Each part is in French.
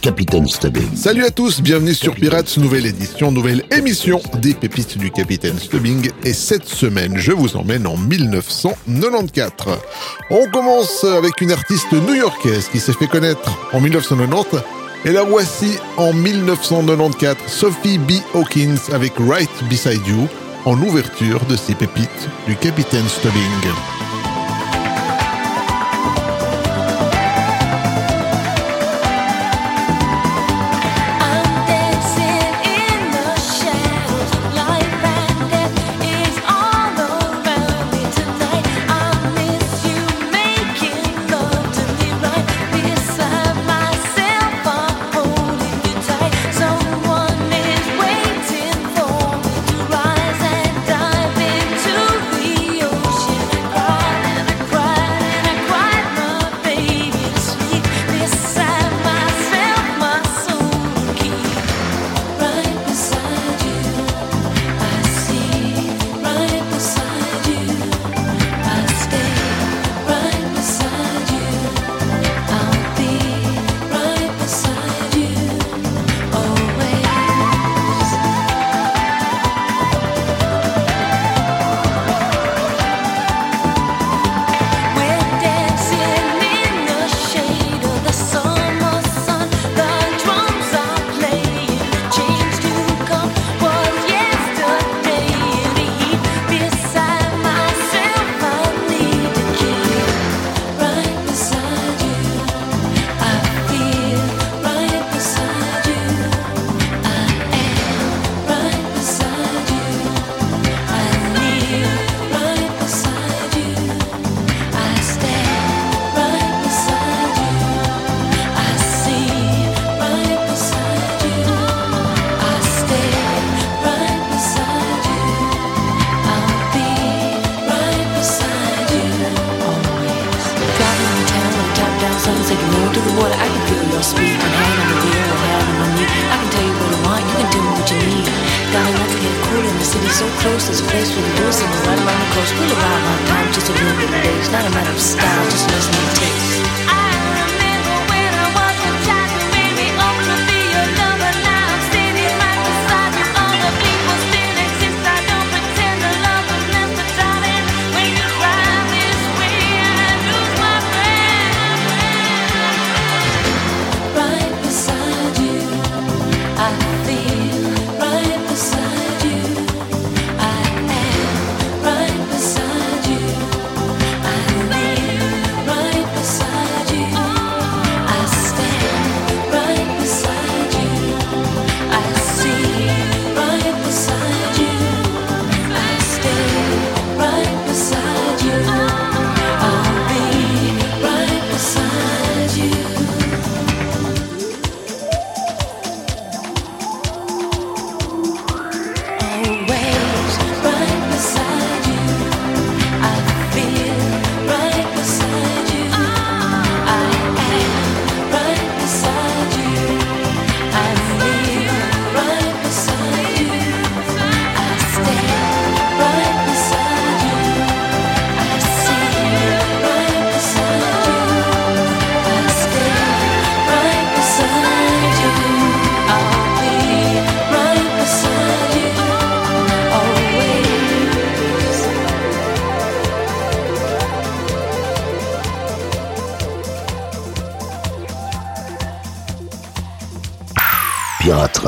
Capitaine Stubbing. Salut à tous, bienvenue sur Pirates, nouvelle édition, nouvelle émission des pépites du Capitaine Stubbing. Et cette semaine, je vous emmène en 1994. On commence avec une artiste new-yorkaise qui s'est fait connaître en 1990. Et la voici en 1994, Sophie B. Hawkins avec Right Beside You en ouverture de ces pépites du Capitaine Stubbing.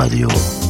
Radio.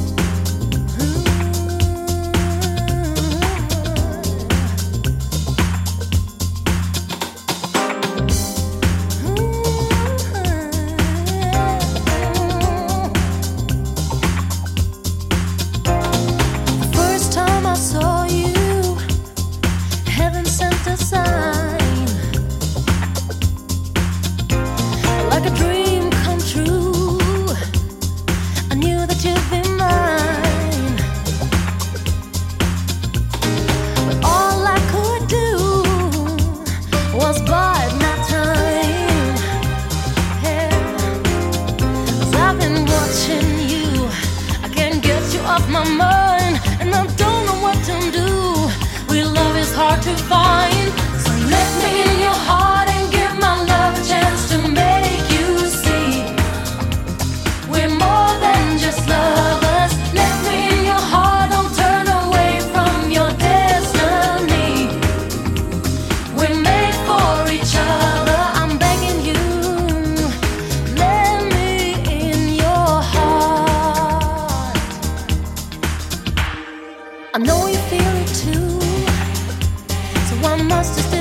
I know you feel it too. So one must just.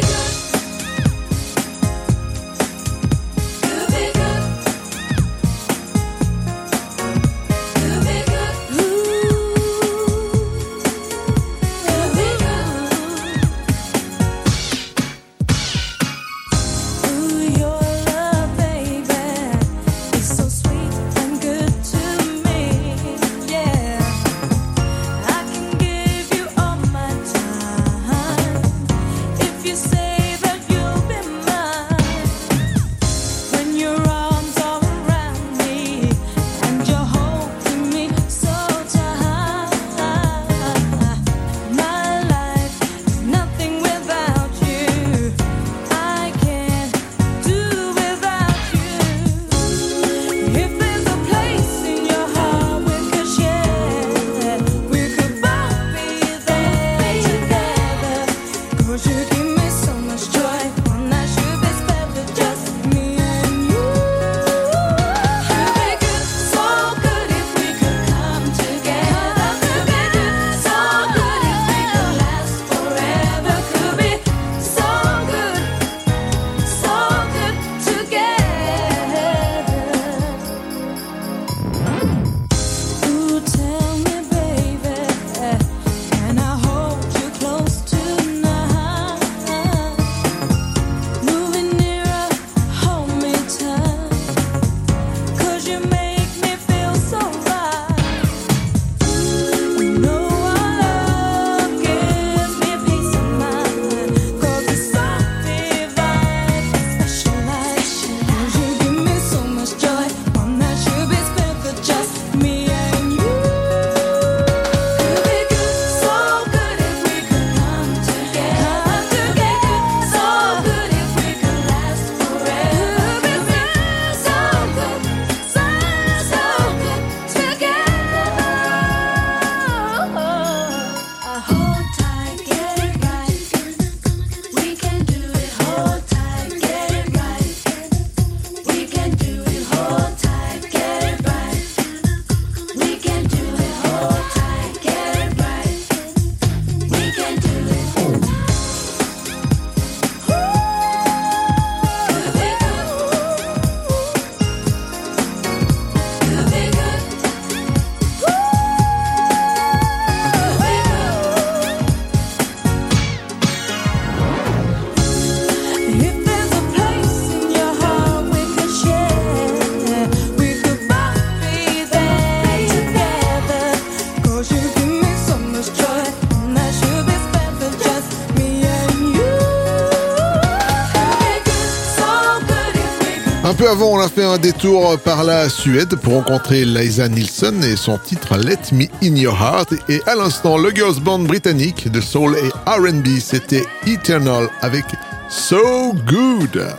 peu avant, on a fait un détour par la Suède pour rencontrer Liza Nielsen et son titre Let Me In Your Heart. Et à l'instant, le girls band britannique de soul et R&B, c'était Eternal avec So Good.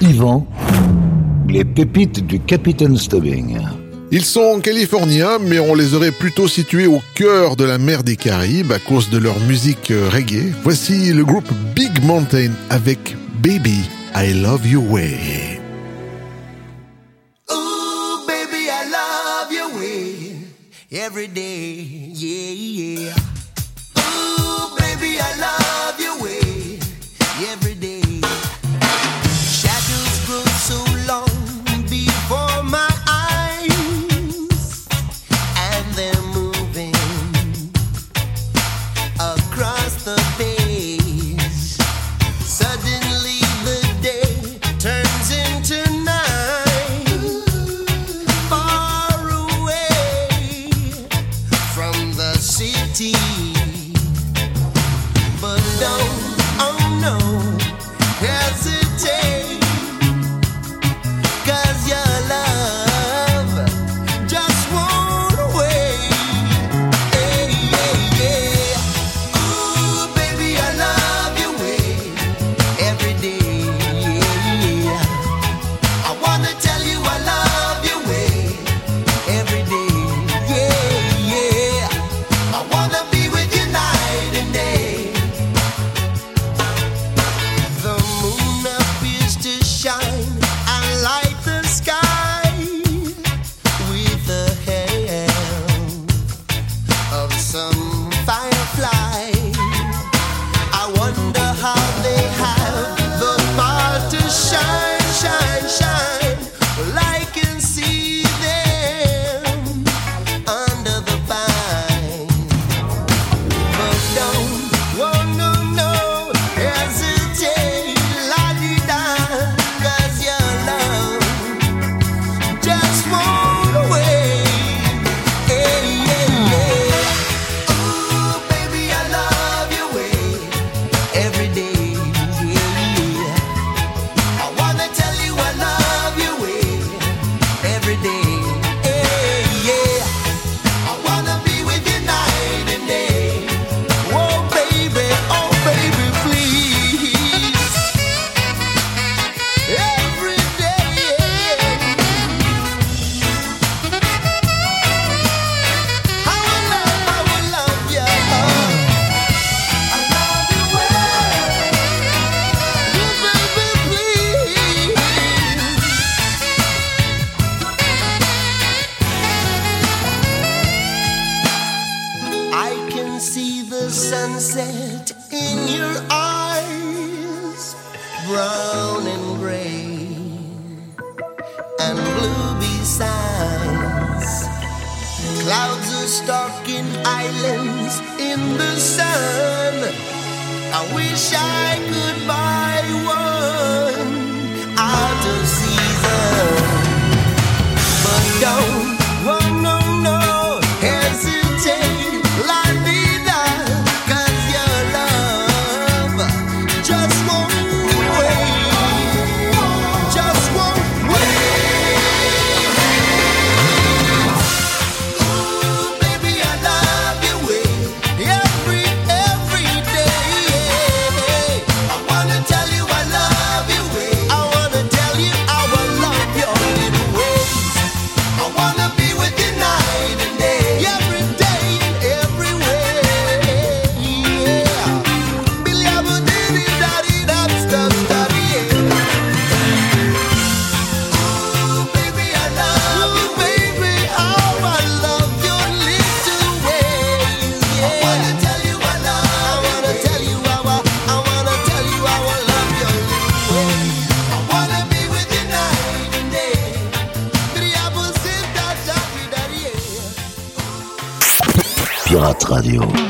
Yvan, les pépites du Capitaine Stubbing. Ils sont californiens, mais on les aurait plutôt situés au cœur de la mer des Caraïbes à cause de leur musique reggae. Voici le groupe Big Mountain avec Baby. I Love You Way. Ooh, baby, I love your way every day, yeah, yeah. Radio.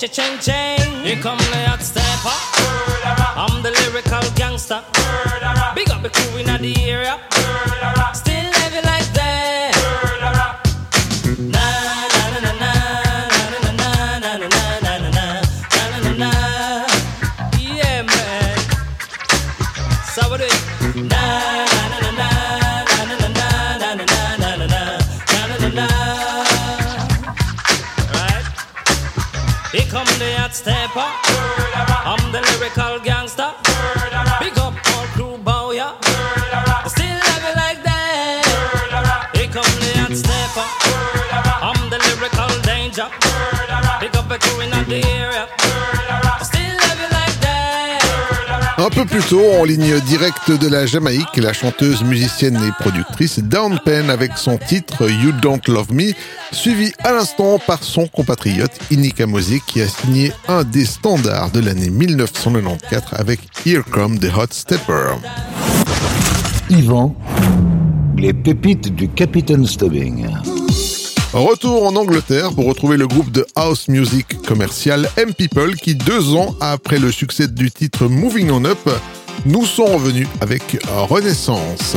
Cha-ching, ching. Here come the hot stepper. I'm the lyrical gangster. Big up the crew in the area. Someday I'd step up. I'm the lyrical gangster. Un peu plus tôt, en ligne directe de la Jamaïque, la chanteuse, musicienne et productrice Down Pen avec son titre You Don't Love Me, suivi à l'instant par son compatriote Inika Mozik qui a signé un des standards de l'année 1994 avec Here Come the Hot Stepper. Yvan, les pépites du Capitaine Stubbing. Retour en Angleterre pour retrouver le groupe de house music commercial M People qui deux ans après le succès du titre Moving On Up nous sont revenus avec Renaissance.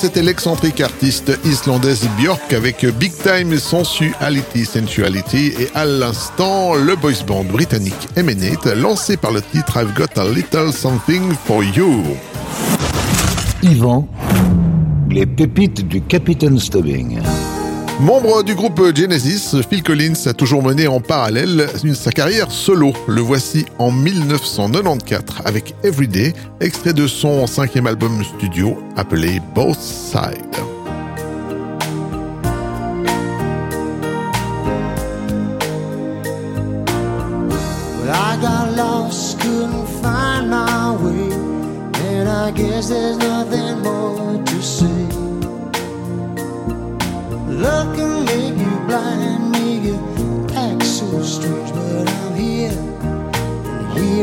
c'était l'excentrique artiste islandaise Björk avec Big Time Sensuality Sensuality et à l'instant le boys band britannique Eminate lancé par le titre I've Got a Little Something for You. Yvan, les pépites du Capitaine Stubbing. Membre du groupe Genesis, Phil Collins a toujours mené en parallèle sa carrière solo. Le voici en 1994 avec Everyday, extrait de son cinquième album studio appelé Both Sides.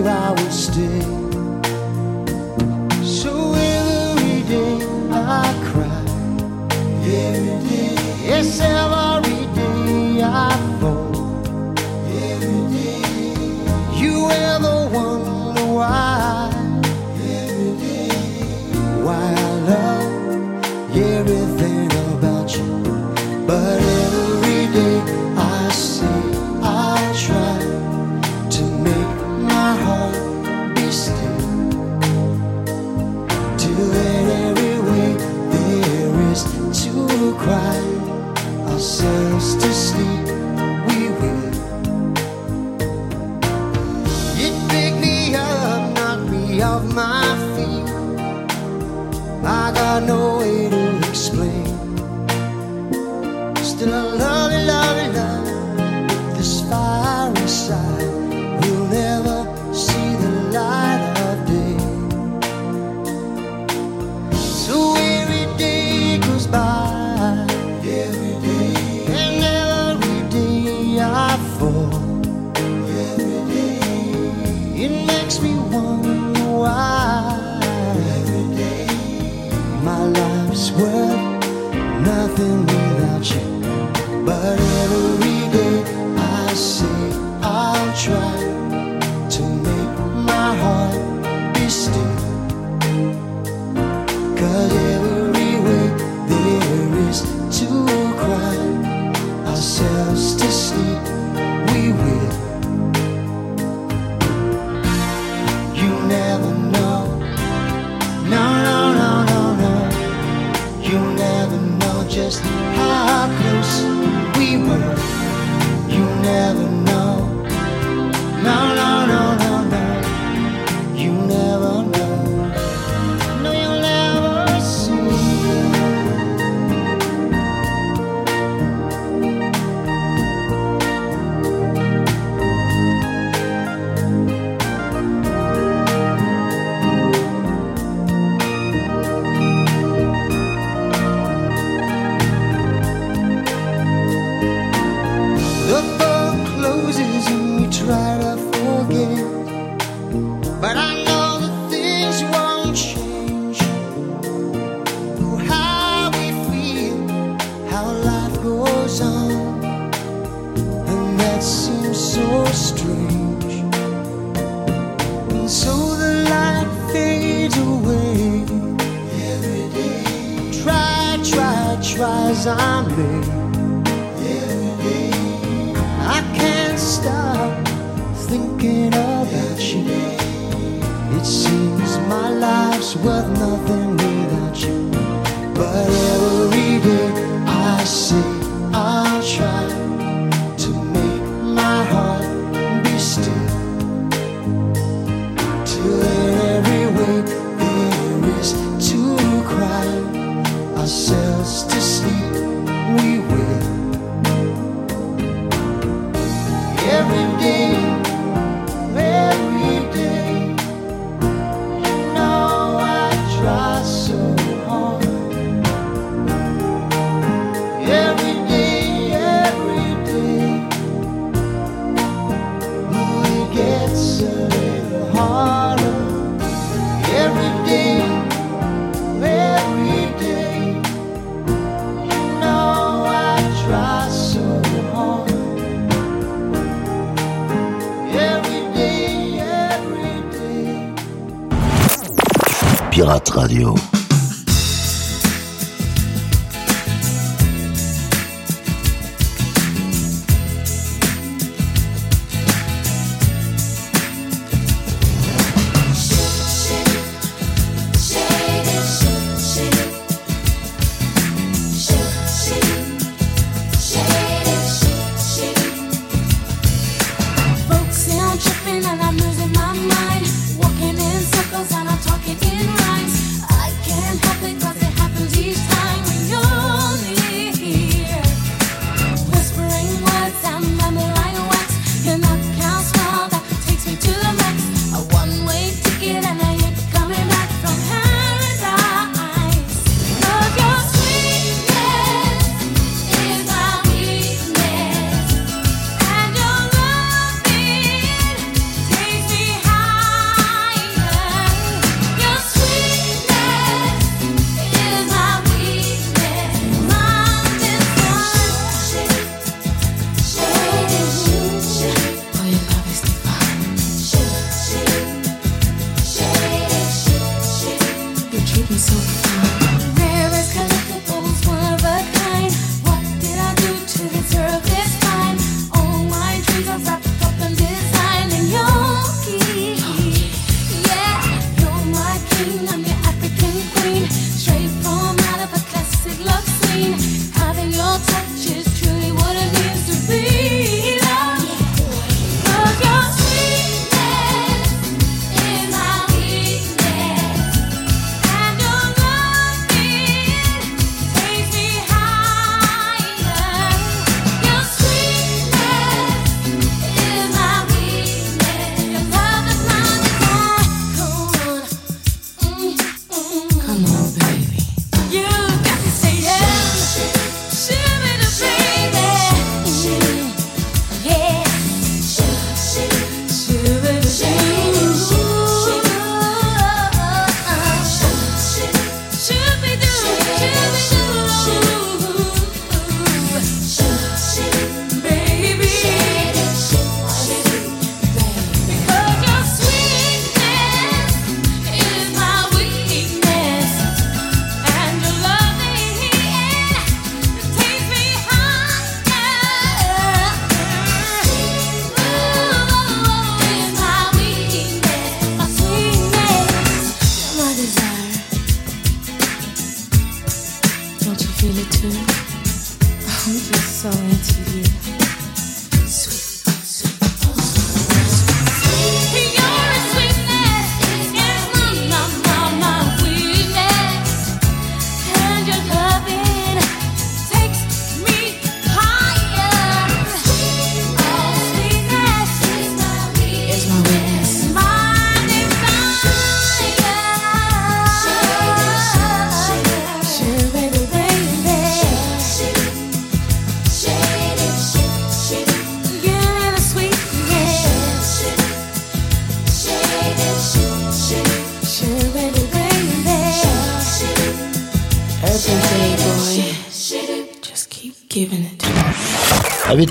I will stay.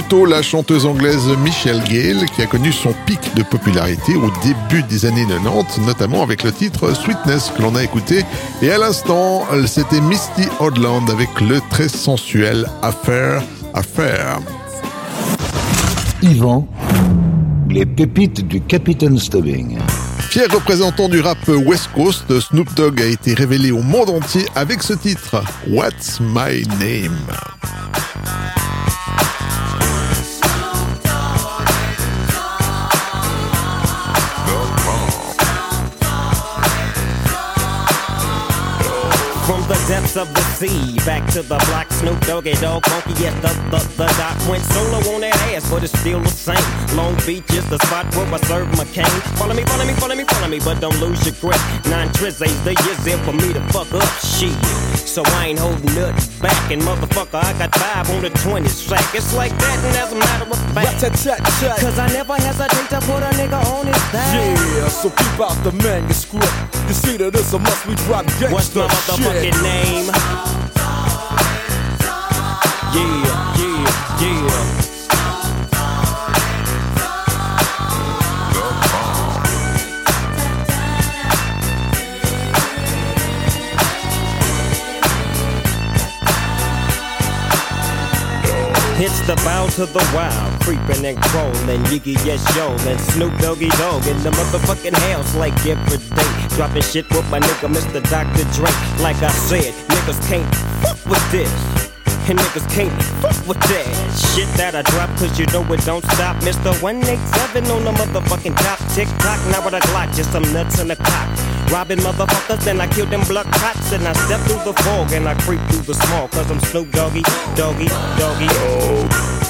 Plus tôt, la chanteuse anglaise Michelle Gale, qui a connu son pic de popularité au début des années 90, notamment avec le titre Sweetness que l'on a écouté. Et à l'instant, c'était Misty Odland avec le très sensuel Affaire, Affaire. Yvan, les pépites du Capitaine Stubbing. Fier représentant du rap West Coast, Snoop Dogg a été révélé au monde entier avec ce titre, What's My Name? From the depths of the sea, back to the block, Snoop Doggy Dog, funky at the, the, the dock. Went solo on that ass, but it's still the same. Long Beach is the spot where I serve my cane. Follow me, follow me, follow me, follow me, but don't lose your grip. Nine tris ain't the years in for me to fuck up shit. So I ain't holding nothing back, and motherfucker, I got five on the 20 sack. It's like that, and as a matter of fact. Cause I never hesitate to put a nigga on his back. Yeah, so keep out the manuscript. You see that it's a must we drop gangsta What's motherfucking name? Yeah, yeah, yeah. It's the bow to the wild, creeping and crawling, Yiggy yes yo, and Snoop Doggy Dog in the motherfucking house like every day. Dropping shit with my nigga Mr. Dr. Dre. Like I said, niggas can't fuck with this. and niggas can't fuck with that shit that I drop, cause you know it don't stop. Mr. 187 on the motherfucking top. Tick tock, now with a Glock, just some nuts in the cock. Robbing motherfuckers, then I kill them blood cops. And I step through the fog and I creep through the small, cause I'm Snoop Doggy, Doggy, Doggy. Now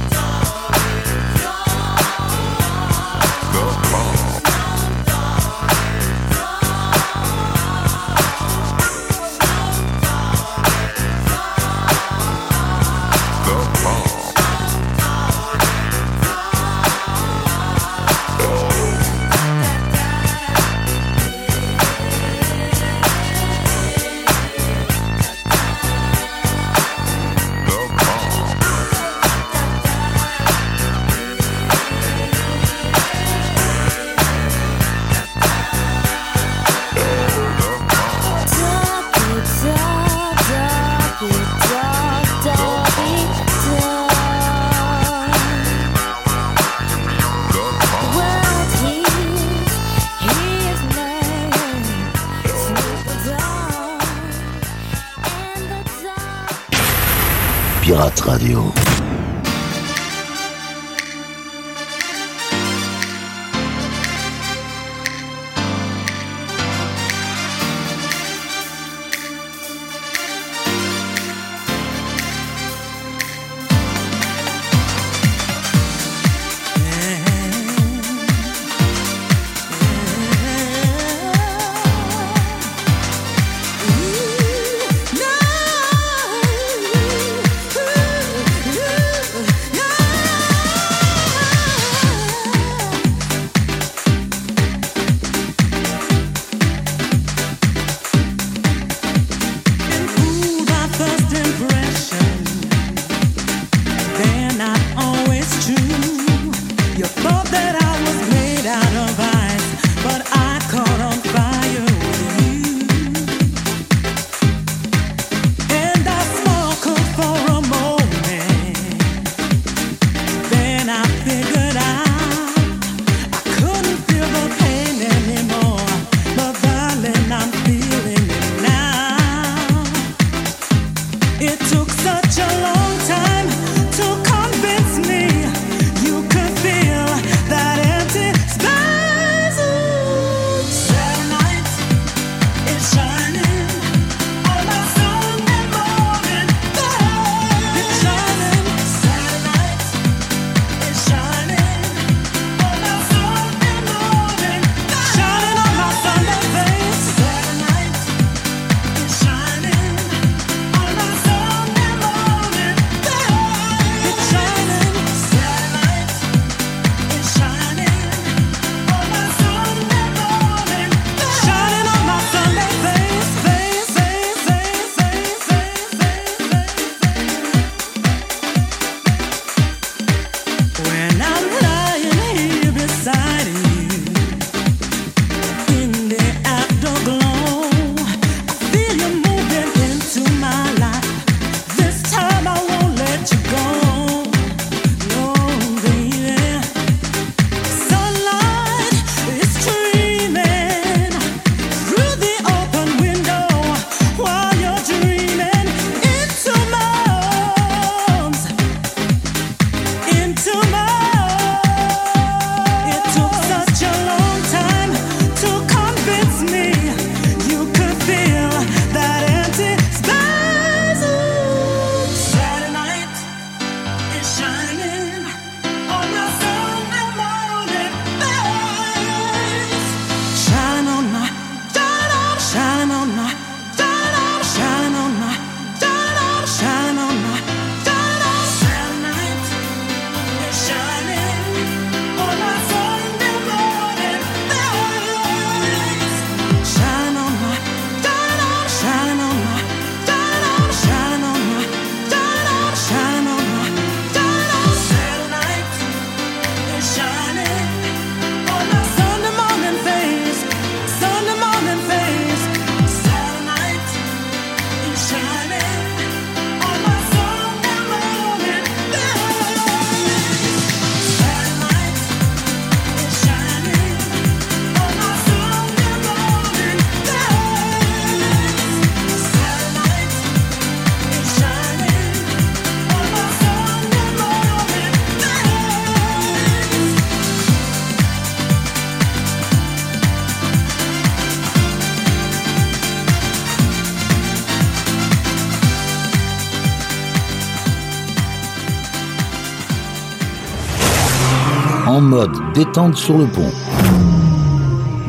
Détente sur le pont.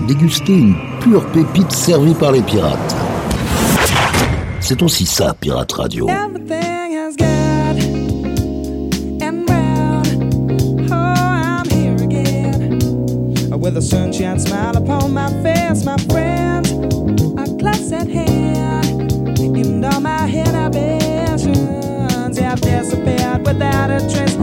Déguster une pure pépite servie par les pirates. C'est aussi ça, Pirate Radio. Oh, with a sunshine smile upon my face, my friends. A glass at hand, and all my inhibitions have disappeared without a trace.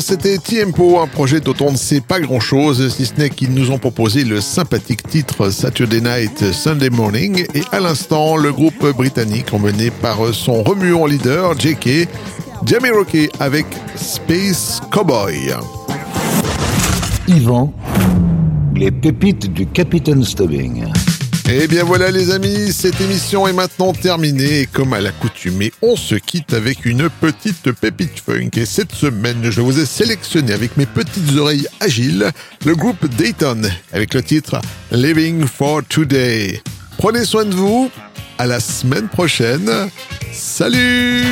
C'était Tiempo, un projet dont on ne sait pas grand-chose, si ce n'est qu'ils nous ont proposé le sympathique titre Saturday Night, Sunday Morning, et à l'instant, le groupe britannique emmené par son remuant leader, JK, Jamie Rocky avec Space Cowboy. Yvan, les pépites du Capitaine Stubbing. Et Eh bien voilà les amis, cette émission est maintenant terminée et comme à l'accoutumée, on se quitte avec une petite pépite funk. Et cette semaine, je vous ai sélectionné avec mes petites oreilles agiles le groupe Dayton avec le titre Living for Today. Prenez soin de vous, à la semaine prochaine. Salut